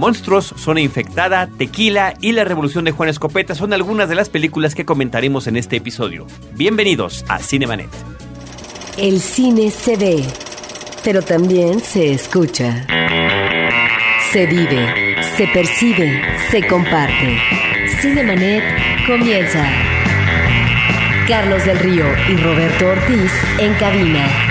Monstruos, Zona Infectada, Tequila y La Revolución de Juan Escopeta son algunas de las películas que comentaremos en este episodio. Bienvenidos a Cinemanet. El cine se ve, pero también se escucha. Se vive, se percibe, se comparte. Cinemanet comienza. Carlos del Río y Roberto Ortiz en cabina.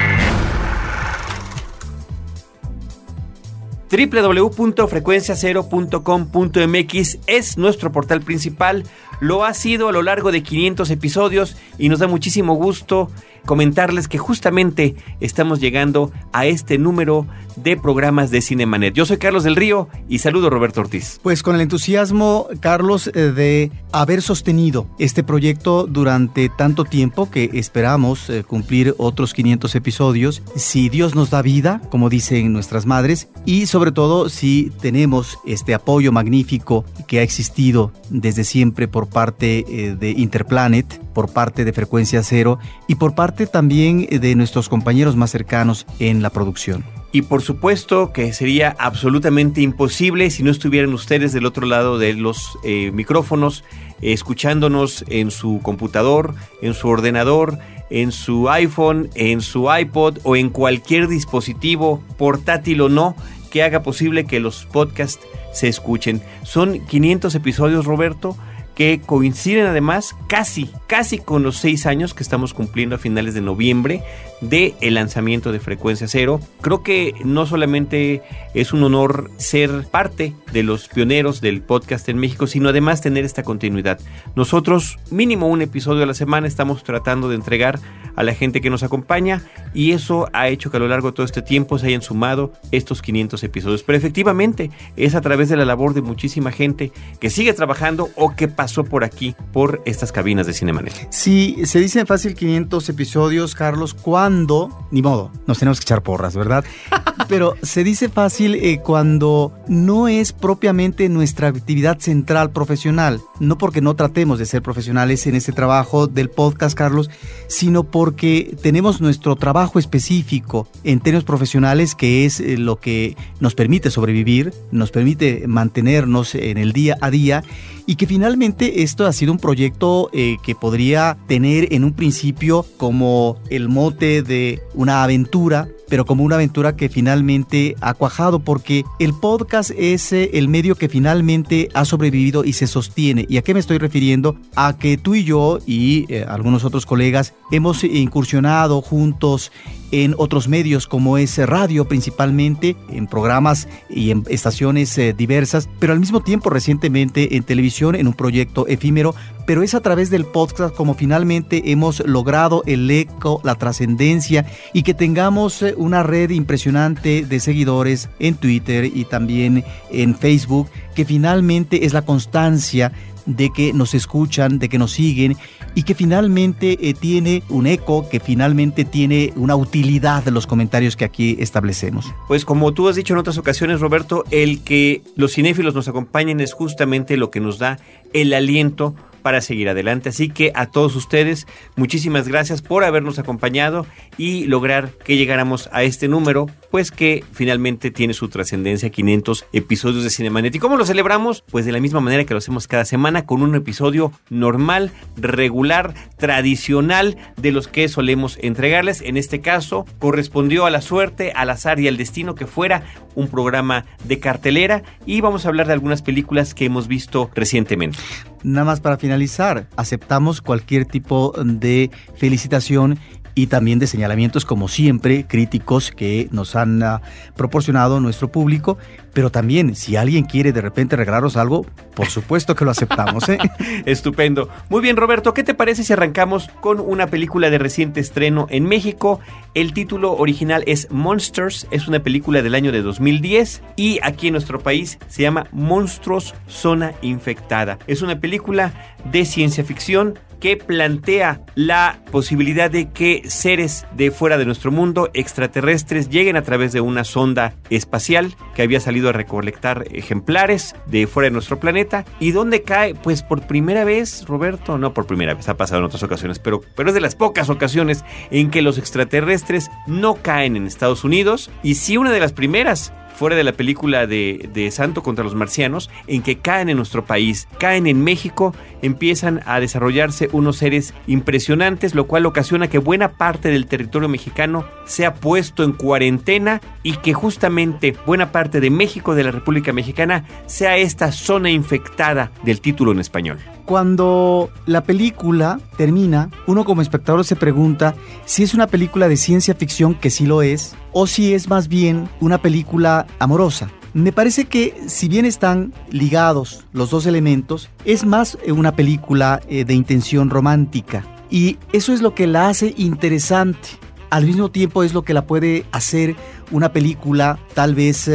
www.frecuenciacero.com.mx es nuestro portal principal, lo ha sido a lo largo de 500 episodios y nos da muchísimo gusto comentarles que justamente estamos llegando a este número de programas de Cinemanet. Yo soy Carlos del Río y saludo Roberto Ortiz. Pues con el entusiasmo, Carlos, eh, de haber sostenido este proyecto durante tanto tiempo que esperamos eh, cumplir otros 500 episodios, si Dios nos da vida, como dicen nuestras madres, y sobre todo si tenemos este apoyo magnífico que ha existido desde siempre por parte eh, de Interplanet, por parte de Frecuencia Cero y por parte también de nuestros compañeros más cercanos en la producción. Y por supuesto que sería absolutamente imposible si no estuvieran ustedes del otro lado de los eh, micrófonos, eh, escuchándonos en su computador, en su ordenador, en su iPhone, en su iPod o en cualquier dispositivo, portátil o no, que haga posible que los podcasts se escuchen. Son 500 episodios, Roberto que coinciden además casi, casi con los seis años que estamos cumpliendo a finales de noviembre de el lanzamiento de Frecuencia Cero. Creo que no solamente es un honor ser parte de los pioneros del podcast en México, sino además tener esta continuidad. Nosotros, mínimo un episodio a la semana, estamos tratando de entregar a la gente que nos acompaña y eso ha hecho que a lo largo de todo este tiempo se hayan sumado estos 500 episodios. Pero efectivamente es a través de la labor de muchísima gente que sigue trabajando o que pasó por aquí, por estas cabinas de Cinemanet. Sí, se dice fácil 500 episodios, Carlos, cuando, ni modo, nos tenemos que echar porras, ¿verdad? Pero se dice fácil eh, cuando no es propiamente nuestra actividad central profesional, no porque no tratemos de ser profesionales en este trabajo del podcast, Carlos, sino porque tenemos nuestro trabajo específico en términos profesionales, que es eh, lo que nos permite sobrevivir, nos permite mantenernos en el día a día y que finalmente esto ha sido un proyecto eh, que podría tener en un principio como el mote de una aventura, pero como una aventura que finalmente ha cuajado porque el podcast es eh, el medio que finalmente ha sobrevivido y se sostiene. ¿Y a qué me estoy refiriendo? A que tú y yo y eh, algunos otros colegas hemos incursionado juntos en otros medios como es radio principalmente, en programas y en estaciones eh, diversas, pero al mismo tiempo recientemente en televisión en un proyecto efímero, pero es a través del podcast como finalmente hemos logrado el eco, la trascendencia y que tengamos eh, una red impresionante de seguidores en Twitter y también en Facebook, que finalmente es la constancia de que nos escuchan, de que nos siguen y que finalmente eh, tiene un eco, que finalmente tiene una utilidad de los comentarios que aquí establecemos. Pues como tú has dicho en otras ocasiones, Roberto, el que los cinéfilos nos acompañen es justamente lo que nos da el aliento para seguir adelante. Así que a todos ustedes, muchísimas gracias por habernos acompañado y lograr que llegáramos a este número, pues que finalmente tiene su trascendencia, 500 episodios de Cinemanet. ¿Y cómo lo celebramos? Pues de la misma manera que lo hacemos cada semana, con un episodio normal, regular, tradicional de los que solemos entregarles. En este caso, correspondió a la suerte, al azar y al destino que fuera un programa de cartelera y vamos a hablar de algunas películas que hemos visto recientemente. Nada más para finalizar, aceptamos cualquier tipo de felicitación y también de señalamientos como siempre críticos que nos han uh, proporcionado nuestro público, pero también si alguien quiere de repente regalarnos algo, por supuesto que lo aceptamos. ¿eh? Estupendo. Muy bien Roberto, ¿qué te parece si arrancamos con una película de reciente estreno en México? El título original es Monsters, es una película del año de 2010 y aquí en nuestro país se llama Monstruos Zona Infectada. Es una película de ciencia ficción que plantea la posibilidad de que seres de fuera de nuestro mundo, extraterrestres, lleguen a través de una sonda espacial que había salido a recolectar ejemplares de fuera de nuestro planeta. ¿Y dónde cae? Pues por primera vez, Roberto, no por primera vez, ha pasado en otras ocasiones, pero, pero es de las pocas ocasiones en que los extraterrestres no caen en Estados Unidos. Y sí una de las primeras fuera de la película de, Santo contra los marcianos, en que caen en nuestro país, caen en México, empiezan a desarrollarse unos seres impresionantes, lo cual ocasiona que buena parte del territorio mexicano sea puesto en cuarentena y que justamente buena parte de México, de la República Mexicana, sea esta zona infectada del título en español. Cuando la película termina, uno como espectador se pregunta si es una película de ciencia ficción, que sí lo es, o si es más bien una película amorosa. Me parece que si bien están ligados los dos elementos, es más una película eh, de intención romántica. Y eso es lo que la hace interesante. Al mismo tiempo es lo que la puede hacer una película tal vez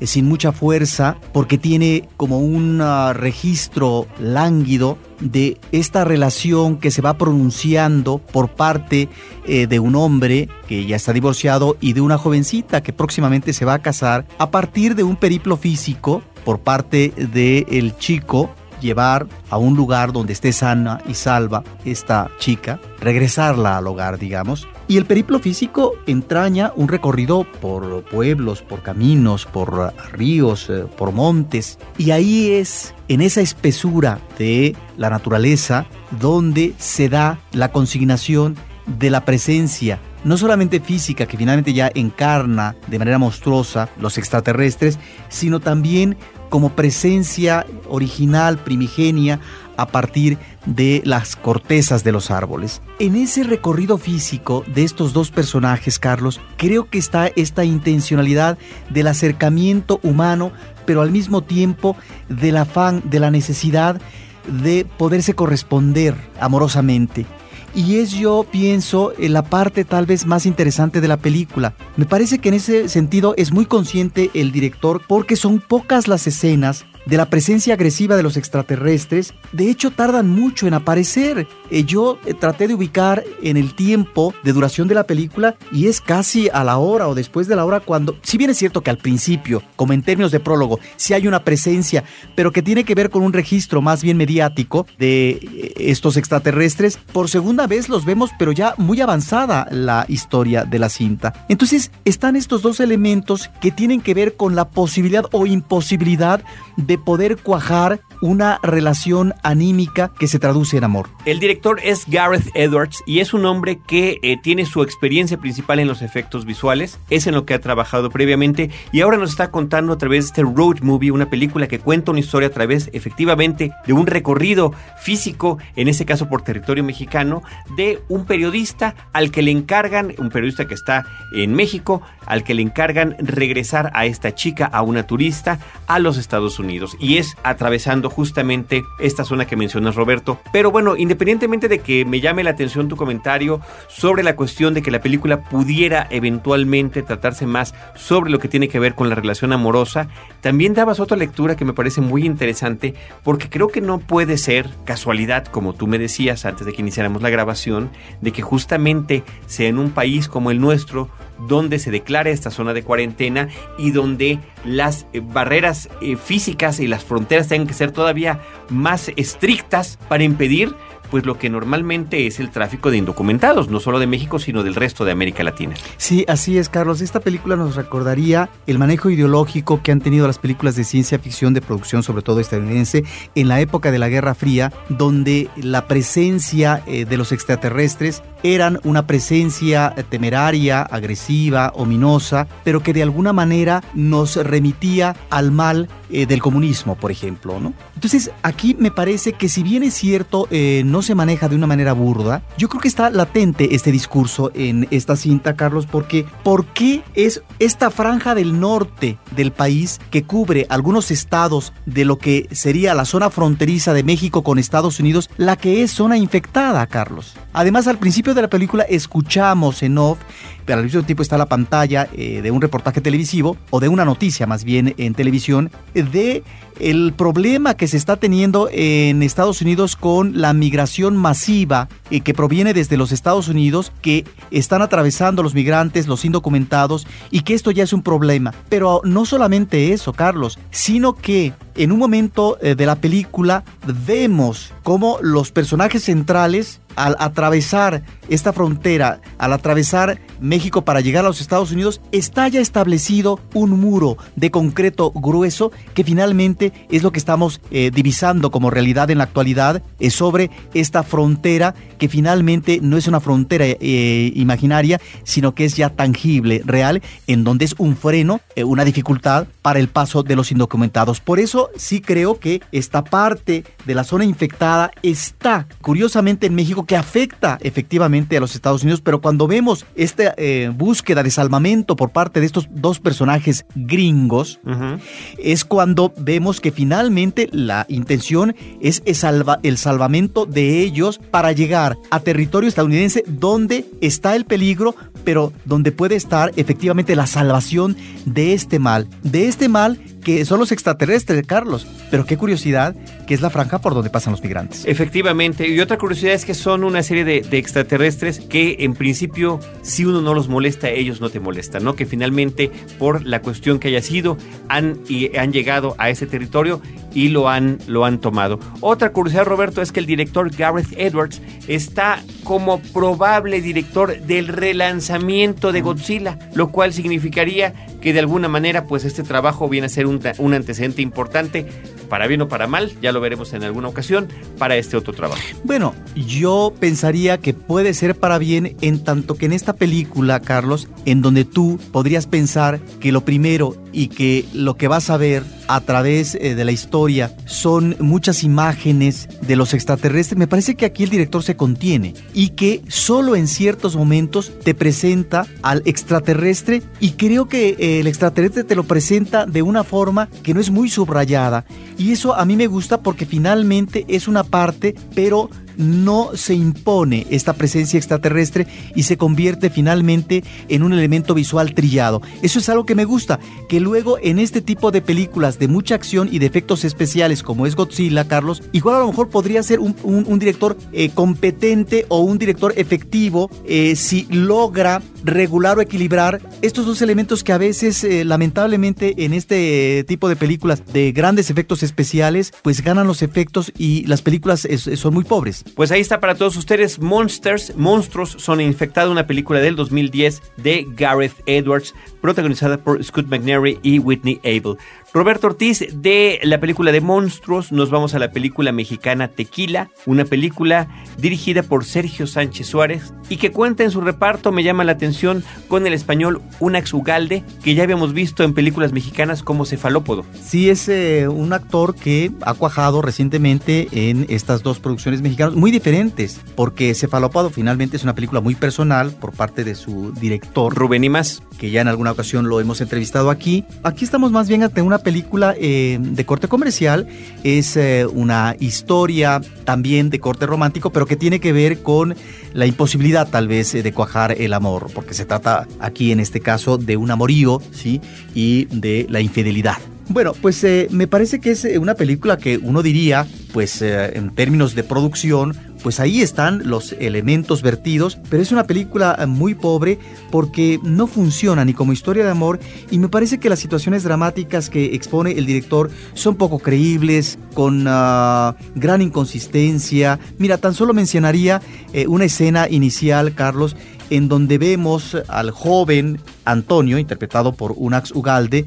eh, sin mucha fuerza porque tiene como un uh, registro lánguido de esta relación que se va pronunciando por parte eh, de un hombre que ya está divorciado y de una jovencita que próximamente se va a casar a partir de un periplo físico por parte del chico llevar a un lugar donde esté sana y salva esta chica, regresarla al hogar, digamos. Y el periplo físico entraña un recorrido por pueblos, por caminos, por ríos, eh, por montes. Y ahí es, en esa espesura de la naturaleza, donde se da la consignación de la presencia no solamente física, que finalmente ya encarna de manera monstruosa los extraterrestres, sino también como presencia original, primigenia, a partir de las cortezas de los árboles. En ese recorrido físico de estos dos personajes, Carlos, creo que está esta intencionalidad del acercamiento humano, pero al mismo tiempo del afán, de la necesidad de poderse corresponder amorosamente y es yo pienso en la parte tal vez más interesante de la película. Me parece que en ese sentido es muy consciente el director porque son pocas las escenas de la presencia agresiva de los extraterrestres, de hecho tardan mucho en aparecer. Eh, yo eh, traté de ubicar en el tiempo de duración de la película y es casi a la hora o después de la hora cuando, si bien es cierto que al principio, como en términos de prólogo, sí hay una presencia, pero que tiene que ver con un registro más bien mediático de eh, estos extraterrestres, por segunda vez los vemos, pero ya muy avanzada la historia de la cinta. Entonces están estos dos elementos que tienen que ver con la posibilidad o imposibilidad de poder cuajar una relación anímica que se traduce en amor. El director es Gareth Edwards y es un hombre que eh, tiene su experiencia principal en los efectos visuales, es en lo que ha trabajado previamente y ahora nos está contando a través de este road movie, una película que cuenta una historia a través efectivamente de un recorrido físico, en ese caso por territorio mexicano, de un periodista al que le encargan, un periodista que está en México, al que le encargan regresar a esta chica, a una turista, a los Estados Unidos y es atravesando justamente esta zona que mencionas Roberto. Pero bueno, independientemente de que me llame la atención tu comentario sobre la cuestión de que la película pudiera eventualmente tratarse más sobre lo que tiene que ver con la relación amorosa, también dabas otra lectura que me parece muy interesante porque creo que no puede ser casualidad, como tú me decías antes de que iniciáramos la grabación, de que justamente sea en un país como el nuestro donde se declara esta zona de cuarentena y donde las eh, barreras eh, físicas y las fronteras tengan que ser todavía más estrictas para impedir pues lo que normalmente es el tráfico de indocumentados, no solo de México, sino del resto de América Latina. Sí, así es, Carlos. Esta película nos recordaría el manejo ideológico que han tenido las películas de ciencia ficción de producción, sobre todo estadounidense, en la época de la Guerra Fría, donde la presencia eh, de los extraterrestres eran una presencia temeraria, agresiva, ominosa, pero que de alguna manera nos remitía al mal eh, del comunismo, por ejemplo, ¿no? Entonces, aquí me parece que si bien es cierto, eh, no se maneja de una manera burda, yo creo que está latente este discurso en esta cinta, Carlos, porque ¿por qué es esta franja del norte del país que cubre algunos estados de lo que sería la zona fronteriza de México con Estados Unidos, la que es zona infectada, Carlos? Además, al principio de la película escuchamos en off pero al mismo tiempo está la pantalla eh, de un reportaje televisivo o de una noticia más bien en televisión de el problema que se está teniendo en Estados Unidos con la migración masiva eh, que proviene desde los Estados Unidos que están atravesando los migrantes, los indocumentados y que esto ya es un problema. Pero no solamente eso, Carlos, sino que en un momento eh, de la película vemos cómo los personajes centrales al atravesar esta frontera, al atravesar México para llegar a los Estados Unidos, está ya establecido un muro de concreto grueso que finalmente es lo que estamos eh, divisando como realidad en la actualidad es sobre esta frontera que finalmente no es una frontera eh, imaginaria, sino que es ya tangible, real, en donde es un freno, eh, una dificultad para el paso de los indocumentados. Por eso sí creo que esta parte de la zona infectada está curiosamente en México que afecta efectivamente a los Estados Unidos, pero cuando vemos esta eh, búsqueda de salvamento por parte de estos dos personajes gringos, es cuando vemos que finalmente la intención es el, salva, el salvamento de ellos para llegar a territorio estadounidense donde está el peligro, pero donde puede estar efectivamente la salvación de este mal, de este mal que son los extraterrestres, Carlos. Pero qué curiosidad que es la franja por donde pasan los migrantes. Efectivamente. Y otra curiosidad es que son una serie de, extraterrestres que en principio, si uno no los molesta, ellos no te molestan, ¿no? Que finalmente, por la cuestión que haya sido, han, y han llegado a ese territorio y lo han, lo han tomado. Otra curiosidad, Roberto, es que el director Gareth Edwards está como probable director del relanzamiento de Godzilla, lo cual significaría que de alguna manera pues este trabajo viene a ser un, un antecedente importante para bien o para mal, ya lo veremos en alguna ocasión, para este otro trabajo. Bueno, yo pensaría que puede ser para bien en tanto que en esta película, Carlos, en donde tú podrías pensar que lo primero y que lo que vas a ver a través eh, de la historia son muchas imágenes de los extraterrestres, me parece que aquí el director se contiene y que solo en ciertos momentos te presenta al extraterrestre y creo que eh, el extraterrestre te lo presenta de una forma que no es muy subrayada y eso a mí me gusta porque finalmente es una parte pero no se impone esta presencia extraterrestre y se convierte finalmente en un elemento visual trillado. Eso es algo que me gusta, que luego en este tipo de películas de mucha acción y de efectos especiales como es Godzilla, Carlos, igual a lo mejor podría ser un, director eh, competente o un director efectivo eh, si logra regular o equilibrar estos dos elementos que a veces eh, lamentablemente en este tipo de películas de grandes efectos especiales pues ganan los efectos y las películas son muy pobres. Pues ahí está para todos ustedes Monsters, Monstruos son infectados, una película del 2010 de Gareth Edwards, protagonizada por Scott McNary y Whitney Abel. Roberto Ortiz, de la película de monstruos, nos vamos a la película mexicana Tequila, una película dirigida por Sergio Sánchez Suárez y que cuenta en su reparto, me llama la atención, con el español Unax Ugalde, que ya habíamos visto en películas mexicanas como Cefalópodo. Sí, es eh, un actor que ha cuajado recientemente en estas dos producciones mexicanas, muy diferentes, porque Cefalópodo finalmente es una película muy personal por parte de su director. Rubén y más. Que ya en alguna ocasión lo hemos entrevistado aquí. Aquí estamos más bien ante una película eh, de corte comercial, es eh, una historia también de corte romántico, pero que tiene que ver con la imposibilidad tal vez de cuajar el amor, porque se trata aquí en este caso de un amorío, ¿sí? Y de la infidelidad. Bueno, pues eh, me parece que es una película que uno diría, pues en términos de producción, pues ahí están los elementos vertidos, pero es una película eh, muy pobre porque no funciona ni como historia de amor y me parece que las situaciones dramáticas que expone el director son poco creíbles, con ah, gran inconsistencia. Mira, tan solo mencionaría eh, una escena inicial, Carlos, en donde vemos al joven Antonio, interpretado por Unax Ugalde,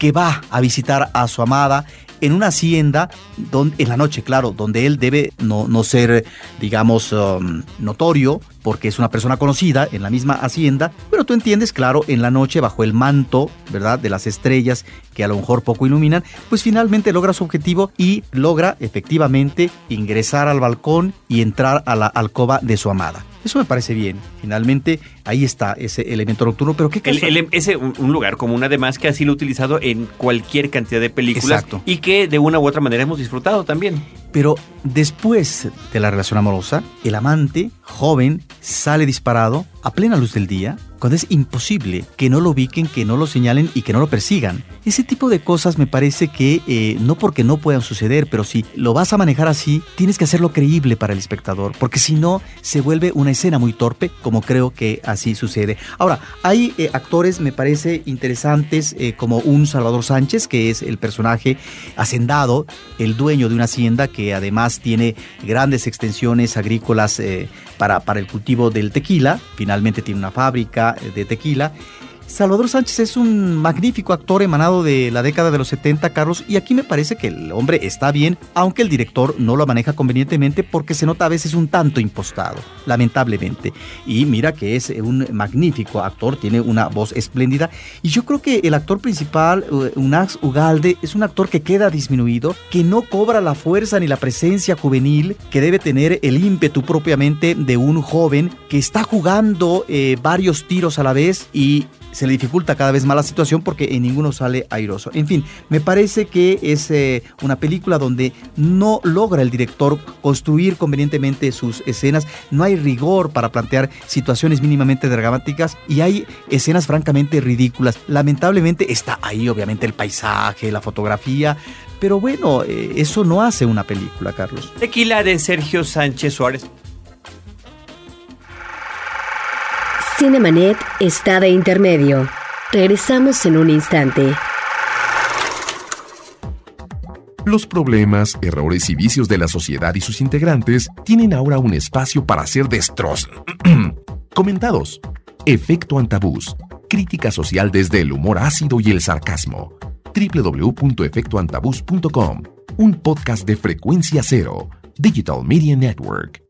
que va a visitar a su amada en una hacienda donde, en la noche, claro, donde él debe no, no ser, digamos, um, notorio, porque es una persona conocida en la misma hacienda, pero tú entiendes, claro, en la noche bajo el manto, ¿verdad?, de las estrellas que a lo mejor poco iluminan, pues finalmente logra su objetivo y logra efectivamente ingresar al balcón y entrar a la alcoba de su amada. Eso me parece bien. Finalmente, ahí está ese elemento nocturno. Pero qué caso? ese un lugar común, además, que así lo he utilizado en cualquier cantidad de películas. Exacto. Y que de una u otra manera hemos disfrutado también. Pero después de la relación amorosa, el amante, joven, sale disparado a plena luz del día, cuando es imposible que no lo ubiquen, que no lo señalen y que no lo persigan. Ese tipo de cosas me parece que eh, no porque no puedan suceder, pero si lo vas a manejar así, tienes que hacerlo creíble para el espectador, porque si no, se vuelve una escena muy torpe, como creo que así sucede. Ahora, hay eh, actores, me parece, interesantes, eh, como un Salvador Sánchez, que es el personaje hacendado, el dueño de una hacienda que además tiene grandes extensiones agrícolas eh, para, para el cultivo del tequila, finalmente tiene una fábrica de tequila Salvador Sánchez es un magnífico actor emanado de la década de los 70, Carlos, y aquí me parece que el hombre está bien, aunque el director no lo maneja convenientemente porque se nota a veces un tanto impostado, lamentablemente. Y mira que es un magnífico actor, tiene una voz espléndida, y yo creo que el actor principal, eh, Unax Ugalde, es un actor que queda disminuido, que no cobra la fuerza ni la presencia juvenil que debe tener el ímpetu propiamente de un joven que está jugando eh, varios tiros a la vez y se le dificulta cada vez más la situación porque en ninguno sale airoso. En fin, me parece que es eh, una película donde no logra el director construir convenientemente sus escenas, no hay rigor para plantear situaciones mínimamente dramáticas y hay escenas francamente ridículas. Lamentablemente está ahí obviamente el paisaje, la fotografía, pero bueno, eh, eso no hace una película, Carlos. Tequila de Sergio Sánchez Suárez. Cinemanet está de intermedio. Regresamos en un instante. Los problemas, errores y vicios de la sociedad y sus integrantes tienen ahora un espacio para ser destroz... comentados. Efecto Antabús. Crítica social desde el humor ácido y el sarcasmo. www.efectoantabús.com. Un podcast de frecuencia cero. Digital Media Network.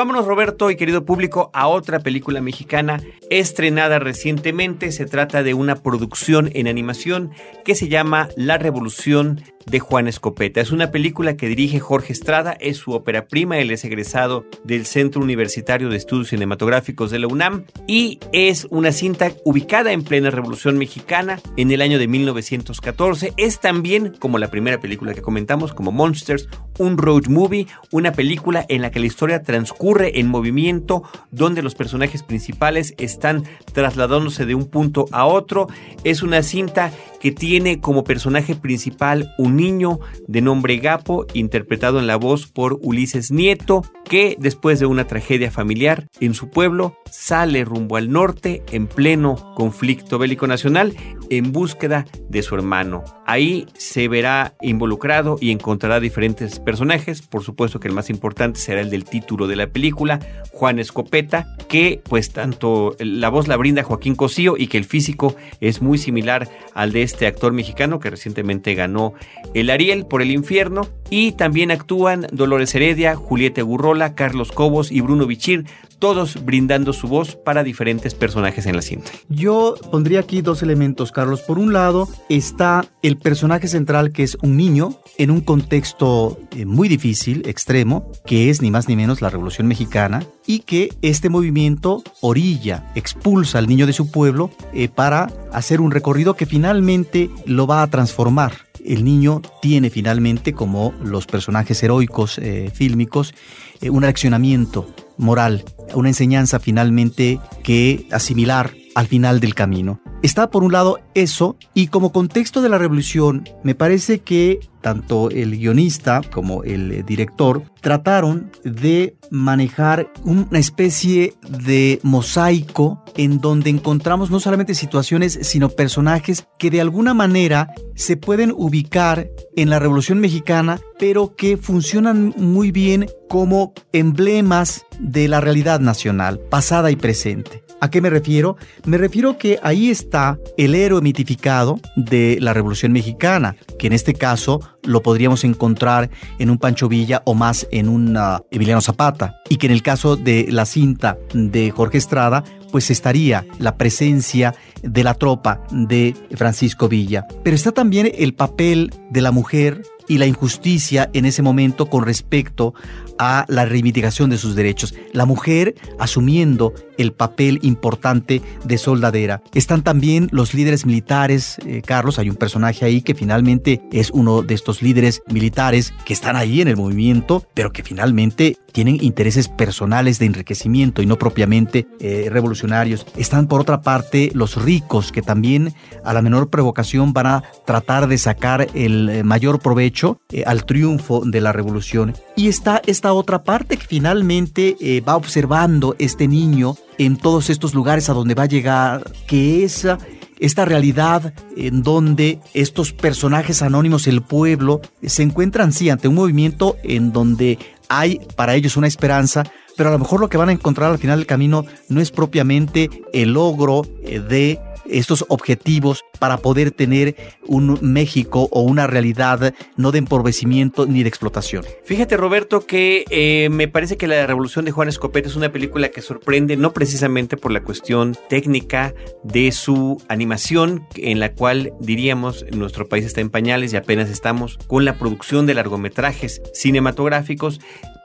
Vámonos Roberto y querido público a otra película mexicana estrenada recientemente. Se trata de una producción en animación que se llama La Revolución de Juan Escopeta. Es una película que dirige Jorge Estrada, es su ópera prima, él es egresado del Centro Universitario de Estudios Cinematográficos de la UNAM y es una cinta ubicada en plena Revolución Mexicana en el año de 1914. Es también, como la primera película que comentamos, como Monsters, un road movie, una película en la que la historia transcurre en movimiento, donde los personajes principales están trasladándose de un punto a otro. Es una cinta que tiene como personaje principal un niño de nombre Gapo, interpretado en la voz por Ulises Nieto, que después de una tragedia familiar en su pueblo sale rumbo al norte en pleno conflicto bélico nacional en búsqueda de su hermano. Ahí se verá involucrado y encontrará diferentes personajes, por supuesto que el más importante será el del título de la película, Juan Escopeta, que pues tanto la voz la brinda Joaquín Cosío y que el físico es muy similar al de este actor mexicano que recientemente ganó el Ariel por el infierno y también actúan Dolores Heredia, Julieta Gurrola, Carlos Cobos y Bruno Bichir, todos brindando su voz para diferentes personajes en la cinta. Yo pondría aquí dos elementos, Carlos. Por un lado está el personaje central que es un niño en un contexto eh, muy difícil, extremo, que es ni más ni menos la Revolución Mexicana, y que este movimiento orilla, expulsa al niño de su pueblo eh, para hacer un recorrido que finalmente lo va a transformar el niño tiene finalmente, como los personajes heroicos eh, fílmicos, un reaccionamiento moral, una enseñanza finalmente que asimilar al final del camino. Está por un lado eso y como contexto de la revolución me parece que tanto el guionista como el director trataron de manejar una especie de mosaico en donde encontramos no solamente situaciones sino personajes que de alguna manera se pueden ubicar en la Revolución Mexicana pero que funcionan muy bien como emblemas de la realidad nacional, pasada y presente. ¿A qué me refiero? Me refiero que ahí está el héroe mitificado de la Revolución Mexicana, que en este caso lo podríamos encontrar en un Pancho Villa o más en un Emiliano Zapata, y que en el caso de la cinta de Jorge Estrada, pues estaría la presencia de la tropa de Francisco Villa. Pero está también el papel de la mujer y la injusticia en ese momento con respecto a la reivindicación de sus derechos. La mujer asumiendo el papel importante de soldadera. Están también los líderes militares, eh, Carlos, hay un personaje ahí que finalmente es uno de estos líderes militares que están ahí en el movimiento, pero que finalmente tienen intereses personales de enriquecimiento y no propiamente eh, revolucionarios. Están por otra parte los ricos que también a la menor provocación van a tratar de sacar el eh, mayor provecho al triunfo de la revolución. Y está esta otra parte que finalmente va observando este niño en todos estos lugares a donde va a llegar, que es esta realidad en donde estos personajes anónimos, el pueblo, se encuentran sí ante un movimiento en donde hay para ellos una esperanza, pero a lo mejor lo que van a encontrar al final del camino no es propiamente el logro eh, de estos objetivos para poder tener un México o una realidad no de empobrecimiento ni de explotación. Fíjate Roberto que eh, me parece que la Revolución de Juan Escopeta es una película que sorprende no precisamente por la cuestión técnica de su animación en la cual diríamos nuestro país está en pañales y apenas estamos con la producción de largometrajes cinematográficos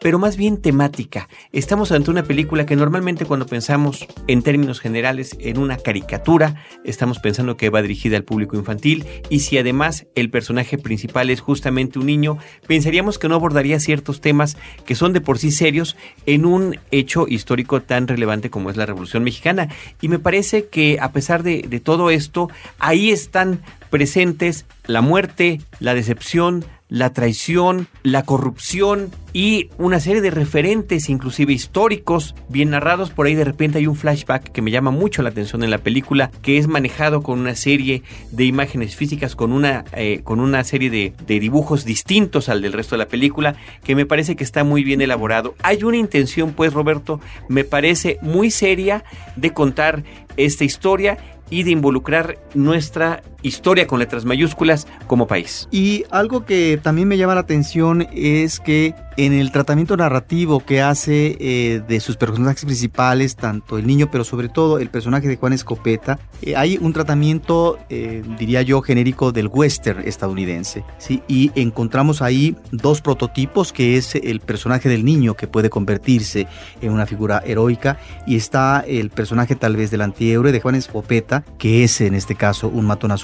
pero más bien temática. Estamos ante una película que normalmente cuando pensamos en términos generales en una caricatura, estamos pensando que va dirigida al público infantil y si además el personaje principal es justamente un niño, pensaríamos que no abordaría ciertos temas que son de por sí serios en un hecho histórico tan relevante como es la Revolución Mexicana. Y me parece que a pesar de, de todo esto, ahí están presentes la muerte, la decepción, la traición, la corrupción y una serie de referentes, inclusive históricos, bien narrados. Por ahí de repente hay un flashback que me llama mucho la atención en la película, que es manejado con una serie de imágenes físicas, con una, eh, con una serie de, de dibujos distintos al del resto de la película, que me parece que está muy bien elaborado. Hay una intención, pues, Roberto, me parece muy seria de contar esta historia y de involucrar nuestra historia con letras mayúsculas como país. Y algo que también me llama la atención es que en el tratamiento narrativo que hace eh, de sus personajes principales, tanto el niño, pero sobre todo el personaje de Juan Escopeta, eh, hay un tratamiento, eh, diría yo, genérico del western estadounidense. ¿sí? Y encontramos ahí dos prototipos, que es el personaje del niño que puede convertirse en una figura heroica, y está el personaje tal vez del antihéroe de Juan Escopeta, que es en este caso un matón a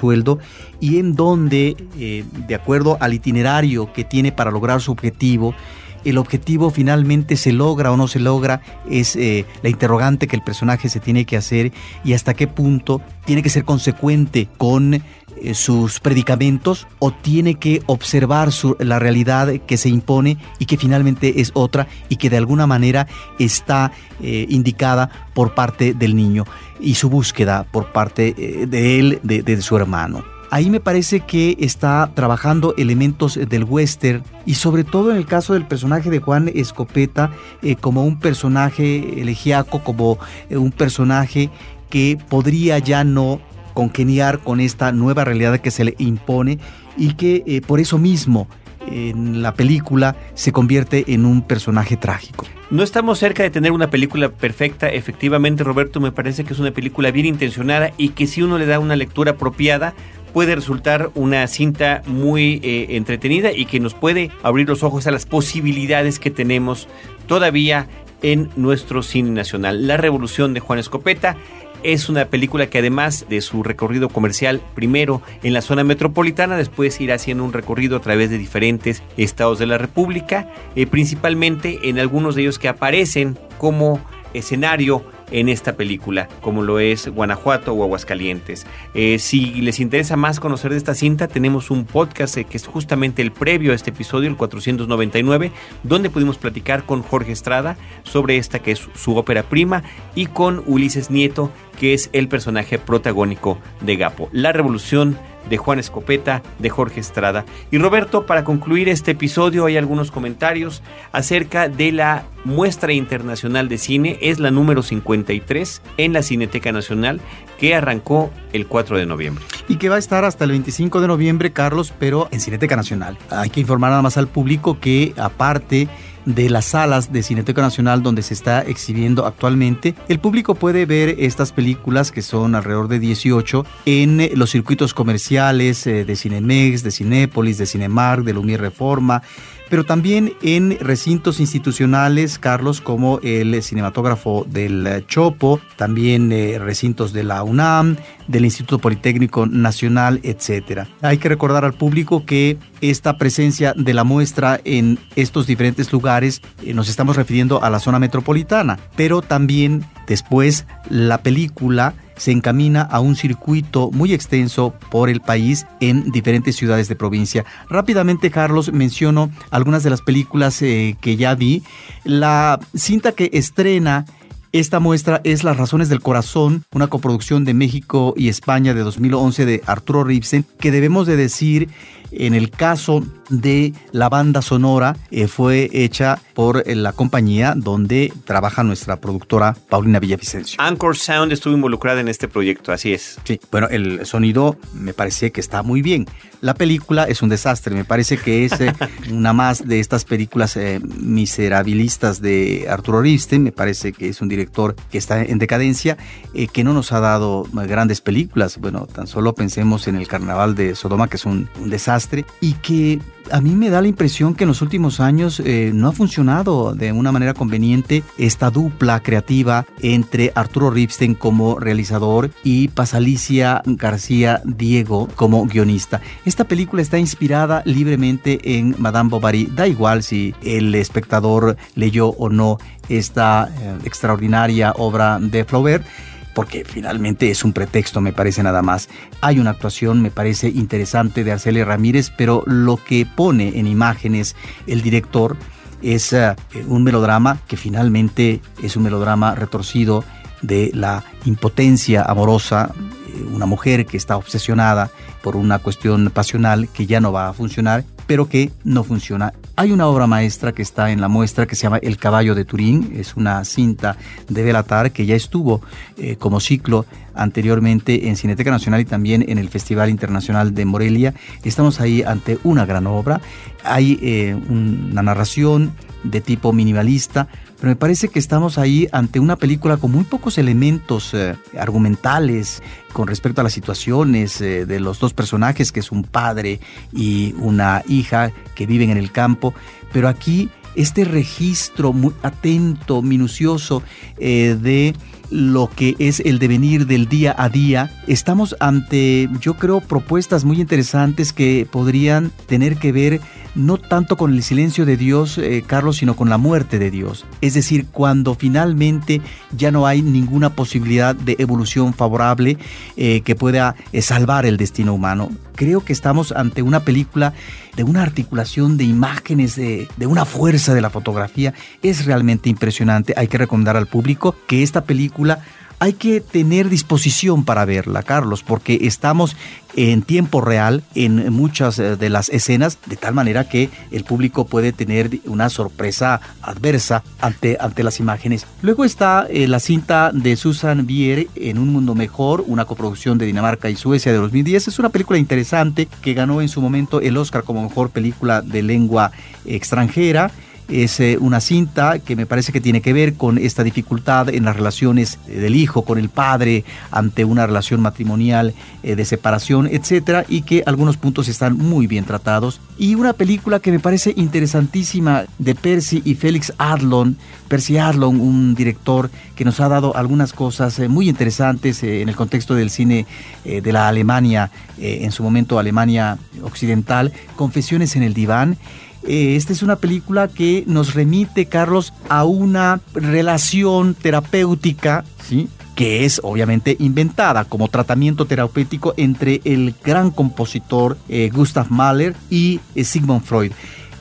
y en donde, de acuerdo al itinerario que tiene para lograr su objetivo, el objetivo finalmente se logra o no se logra es eh, la interrogante que el personaje se tiene que hacer y hasta qué punto tiene que ser consecuente con eh, sus predicamentos o tiene que observar la realidad que se impone y que finalmente es otra y que de alguna manera está eh, indicada por parte del niño y su búsqueda por parte de él, de su hermano. Ahí me parece que está trabajando elementos del western y sobre todo en el caso del personaje de Juan Escopeta eh, como un personaje elegiaco, como eh, un personaje que podría ya no congeniar con esta nueva realidad que se le impone y que eh, por eso mismo en la película se convierte en un personaje trágico. No estamos cerca de tener una película perfecta, efectivamente Roberto me parece que es una película bien intencionada y que si uno le da una lectura apropiada puede resultar una cinta muy eh, entretenida y que nos puede abrir los ojos a las posibilidades que tenemos todavía en nuestro cine nacional. La Revolución de Juan Escopeta es una película que además de su recorrido comercial, primero en la zona metropolitana, después irá haciendo un recorrido a través de diferentes estados de la República, eh, principalmente en algunos de ellos que aparecen como escenario en esta película, como lo es Guanajuato o Aguascalientes. Eh, si les interesa más conocer de esta cinta, tenemos un podcast eh, que es justamente el previo a este episodio, el 499, donde pudimos platicar con Jorge Estrada sobre esta que es su ópera prima y con Ulises Nieto, que es el personaje protagónico de Gapo. La revolución de Juan Escopeta, de Jorge Estrada. Y Roberto, para concluir este episodio hay algunos comentarios acerca de la muestra internacional de cine, es la número 53 en la Cineteca Nacional que arrancó el 4 de noviembre. Y que va a estar hasta el 25 de noviembre, Carlos, pero en Cineteca Nacional. Hay que informar nada más al público que aparte de las salas de Cineteca Nacional donde se está exhibiendo actualmente, el público puede ver estas películas que son alrededor de 18 en los circuitos comerciales eh, de Cinemex, de Cinépolis, de Cinemark, de Lumière Reforma, pero también en recintos institucionales, Carlos, como el cinematógrafo del Chopo, también eh, recintos de la UNAM, del Instituto Politécnico Nacional, etc. Hay que recordar al público que esta presencia de la muestra en estos diferentes lugares eh, nos estamos refiriendo a la zona metropolitana, pero también después la película se encamina a un circuito muy extenso por el país en diferentes ciudades de provincia. Rápidamente, Carlos, menciono algunas de las películas eh, que ya vi. La cinta que estrena esta muestra es Las Razones del Corazón, una coproducción de México y España de 2011 de Arturo Ripsen, que debemos de decir en el caso de la banda sonora eh, fue hecha por eh, la compañía donde trabaja nuestra productora Paulina Villavicencio. Anchor Sound estuvo involucrada en este proyecto, así es. Sí, bueno, el sonido me parece que está muy bien. La película es un desastre, me parece que es eh, una más de estas películas miserabilistas de Arturo Ripstein, me parece que es un director que está en decadencia, que no nos ha dado grandes películas. Bueno, tan solo pensemos en el Carnaval de Sodoma, que es un desastre, y que a mí me da la impresión que en los últimos años eh, no ha funcionado de una manera conveniente esta dupla creativa entre Arturo Ripstein como realizador y Pasalicia García Diego como guionista. Esta película está inspirada libremente en Madame Bovary. Da igual si el espectador leyó o no esta eh, extraordinaria obra de Flaubert porque finalmente es un pretexto, me parece nada más. Hay una actuación, me parece interesante, de Arcelia Ramírez, pero lo que pone en imágenes el director es eh, un melodrama que finalmente es un melodrama retorcido de la impotencia amorosa, eh, una mujer que está obsesionada por una cuestión pasional que ya no va a funcionar pero que no funciona. Hay una obra maestra que está en la muestra que se llama El caballo de Turín, es una cinta de Belatar que ya estuvo eh, como ciclo anteriormente en Cineteca Nacional y también en el Festival Internacional de Morelia. Estamos ahí ante una gran obra, hay eh, una narración de tipo minimalista, pero me parece que estamos ahí ante una película con muy pocos elementos eh, argumentales con respecto a las situaciones eh, de los dos personajes, que es un padre y una hija que viven en el campo, pero aquí este registro muy atento, minucioso eh, de lo que es el devenir del día a día, estamos ante, yo creo, propuestas muy interesantes que podrían tener que ver no tanto con el silencio de Dios, eh, Carlos, sino con la muerte de Dios. Es decir, cuando finalmente ya no hay ninguna posibilidad de evolución favorable eh, que pueda eh, salvar el destino humano. Creo que estamos ante una película de una articulación de imágenes, de, de una fuerza de la fotografía. Es realmente impresionante. Hay que recomendar al público que esta película hay que tener disposición para verla, Carlos, porque estamos en tiempo real en muchas eh, de las escenas, de tal manera que el público puede tener una sorpresa adversa ante, ante las imágenes. Luego está eh, la cinta de Susan Bier en Un Mundo Mejor, una coproducción de Dinamarca y Suecia de 2010. Es una película interesante que ganó en su momento el Oscar como mejor película de lengua extranjera es eh, una cinta que me parece que tiene que ver con esta dificultad en las relaciones eh, del hijo con el padre ante una relación matrimonial eh, de separación, etcétera, y que algunos puntos están muy bien tratados. Y una película que me parece interesantísima de Percy y Félix Adlon, Percy Adlon, un director que nos ha dado algunas cosas muy interesantes en el contexto del cine de la Alemania, en su momento Alemania occidental, Confesiones en el diván eh, esta es una película que nos remite, Carlos, a una relación terapéutica, ¿sí? que es obviamente inventada como tratamiento terapéutico entre el gran compositor eh, Gustav Mahler y eh, Sigmund Freud.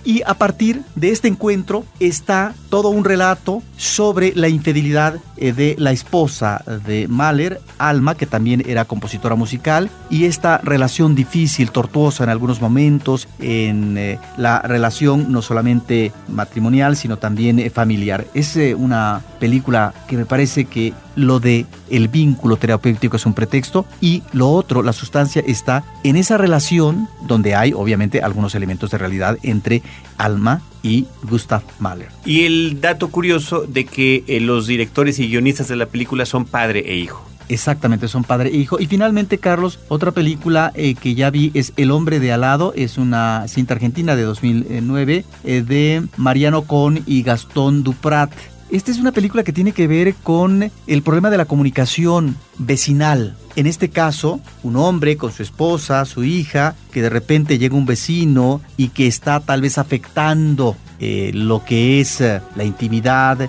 Y a partir de este encuentro está todo un relato sobre la infidelidad eh, de la esposa de Mahler, Alma, que también era compositora musical, y esta relación difícil, tortuosa en algunos momentos, en eh, la relación no solamente matrimonial, sino también eh, familiar. Es una película que me parece que lo de el vínculo terapéutico es un pretexto y lo otro, la sustancia está en esa relación donde hay obviamente algunos elementos de realidad entre Alma y Gustav Mahler. Y el dato curioso de que eh, los directores y guionistas de la película son padre e hijo. Exactamente, son padre e hijo. Y finalmente, Carlos, otra película eh, que ya vi es El hombre de alado, es una cinta argentina de 2009 eh, de Mariano Con y Gastón Duprat. Esta es una película que tiene que ver con el problema de la comunicación vecinal. En este caso, un hombre con su esposa, su hija, que de repente llega un vecino y que está tal vez afectando eh, lo que es eh, la intimidad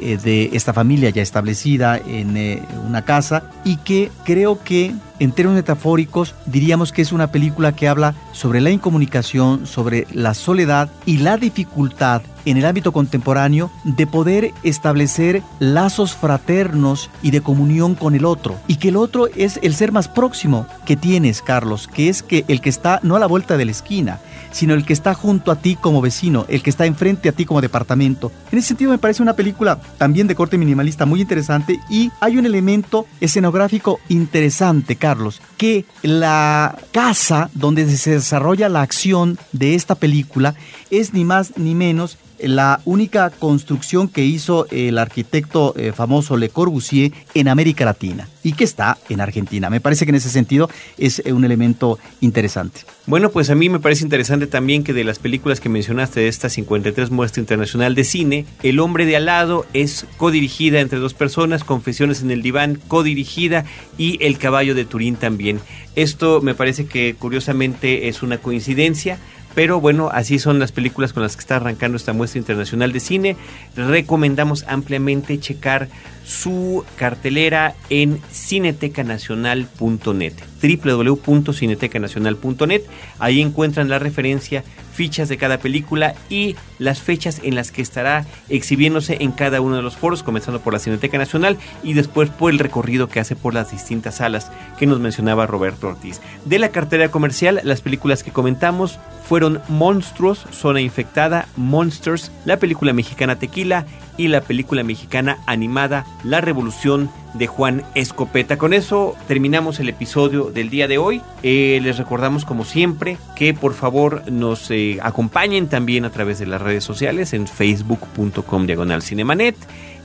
eh, de esta familia ya establecida en una casa y que creo que en términos metafóricos diríamos que es una película que habla sobre la incomunicación, sobre la soledad y la dificultad en el ámbito contemporáneo de poder establecer lazos fraternos y de comunión con el otro. Y que el otro es el ser más próximo que tienes, Carlos, que es que el que está no a la vuelta de la esquina, sino el que está junto a ti como vecino, el que está enfrente a ti como departamento. En ese sentido me parece una película también de corte minimalista muy interesante y hay un elemento escenográfico interesante, Carlos, que la casa donde se desarrolla la acción de esta película es ni más ni menos la única construcción que hizo el arquitecto eh, famoso Le Corbusier en América Latina y que está en Argentina. Me parece que en ese sentido es eh, un elemento interesante. Bueno, pues a mí me parece interesante también que de las películas que mencionaste de esta 53 muestra internacional de cine, El hombre de al lado es codirigida entre dos personas, Confesiones en el diván codirigida y El caballo de Turín también. Esto me parece que curiosamente es una coincidencia pero bueno, así son las películas con las que está arrancando esta muestra internacional de cine. Recomendamos ampliamente checar su cartelera en cinetecanacional.net www.cinetecanacional.net ahí encuentran la referencia fichas de cada película y las fechas en las que estará exhibiéndose en cada uno de los foros, comenzando por la Cineteca Nacional y después por el recorrido que hace por las distintas salas que nos mencionaba Roberto Ortiz. De la cartera comercial, las películas que comentamos fueron Monstruos, Zona Infectada, Monsters, la película mexicana Tequila y la película mexicana animada La Revolución de Juan Escopeta. Con eso terminamos el episodio del día de hoy. Eh, les recordamos como siempre que por favor nos eh, acompañen también a través de las redes sociales en facebook.com diagonal cinemanet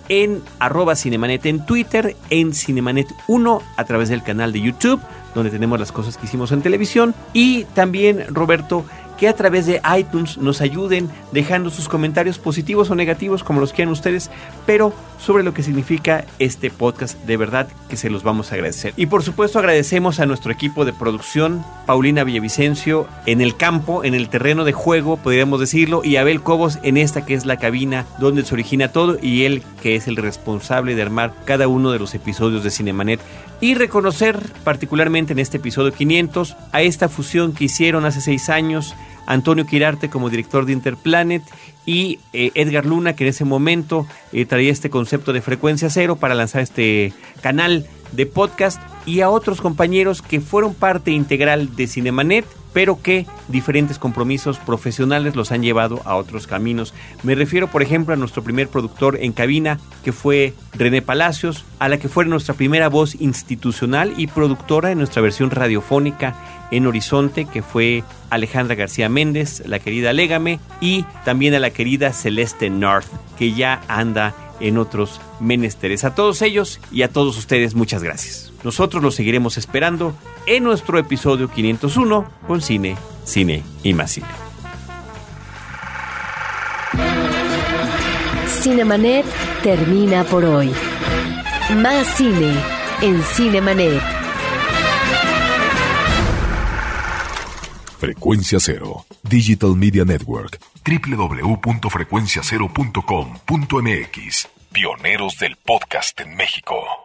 en arroba cinemanet en Twitter, en cinemanet 1 a través del canal de YouTube, donde tenemos las cosas que hicimos en televisión. Y también, Roberto, que a través de iTunes nos ayuden dejando sus comentarios positivos o negativos como los quieran ustedes, pero sobre lo que significa este podcast, de verdad que se los vamos a agradecer. Y por supuesto agradecemos a nuestro equipo de producción, Paulina Villavicencio, en el campo, en el terreno de juego, podríamos decirlo, y Abel Cobos en esta que es la cabina donde se origina todo y él que es el responsable de armar cada uno de los episodios de Cinemanet y reconocer particularmente en este episodio 500 a esta fusión que hicieron hace seis años Antonio Quirarte como director de Interplanet y eh, Edgar Luna que en ese momento eh, traía este concepto de frecuencia cero para lanzar este canal de podcast y a otros compañeros que fueron parte integral de Cinemanet pero que diferentes compromisos profesionales los han llevado a otros caminos. Me refiero, por ejemplo, a nuestro primer productor en cabina, que fue René Palacios, a la que fue nuestra primera voz institucional y productora en nuestra versión radiofónica en Horizonte, que fue Alejandra García Méndez, la querida Légame, y también a la querida Celeste North, que ya anda en otros menesteres. A todos ellos y a todos ustedes, muchas gracias. Nosotros los seguiremos esperando en nuestro episodio 501 con cine, cine y más cine. Cinemanet termina por hoy. Más cine en Cinemanet. Frecuencia Cero, Digital Media Network, www.frecuenciacero.com.mx, pioneros del podcast en México.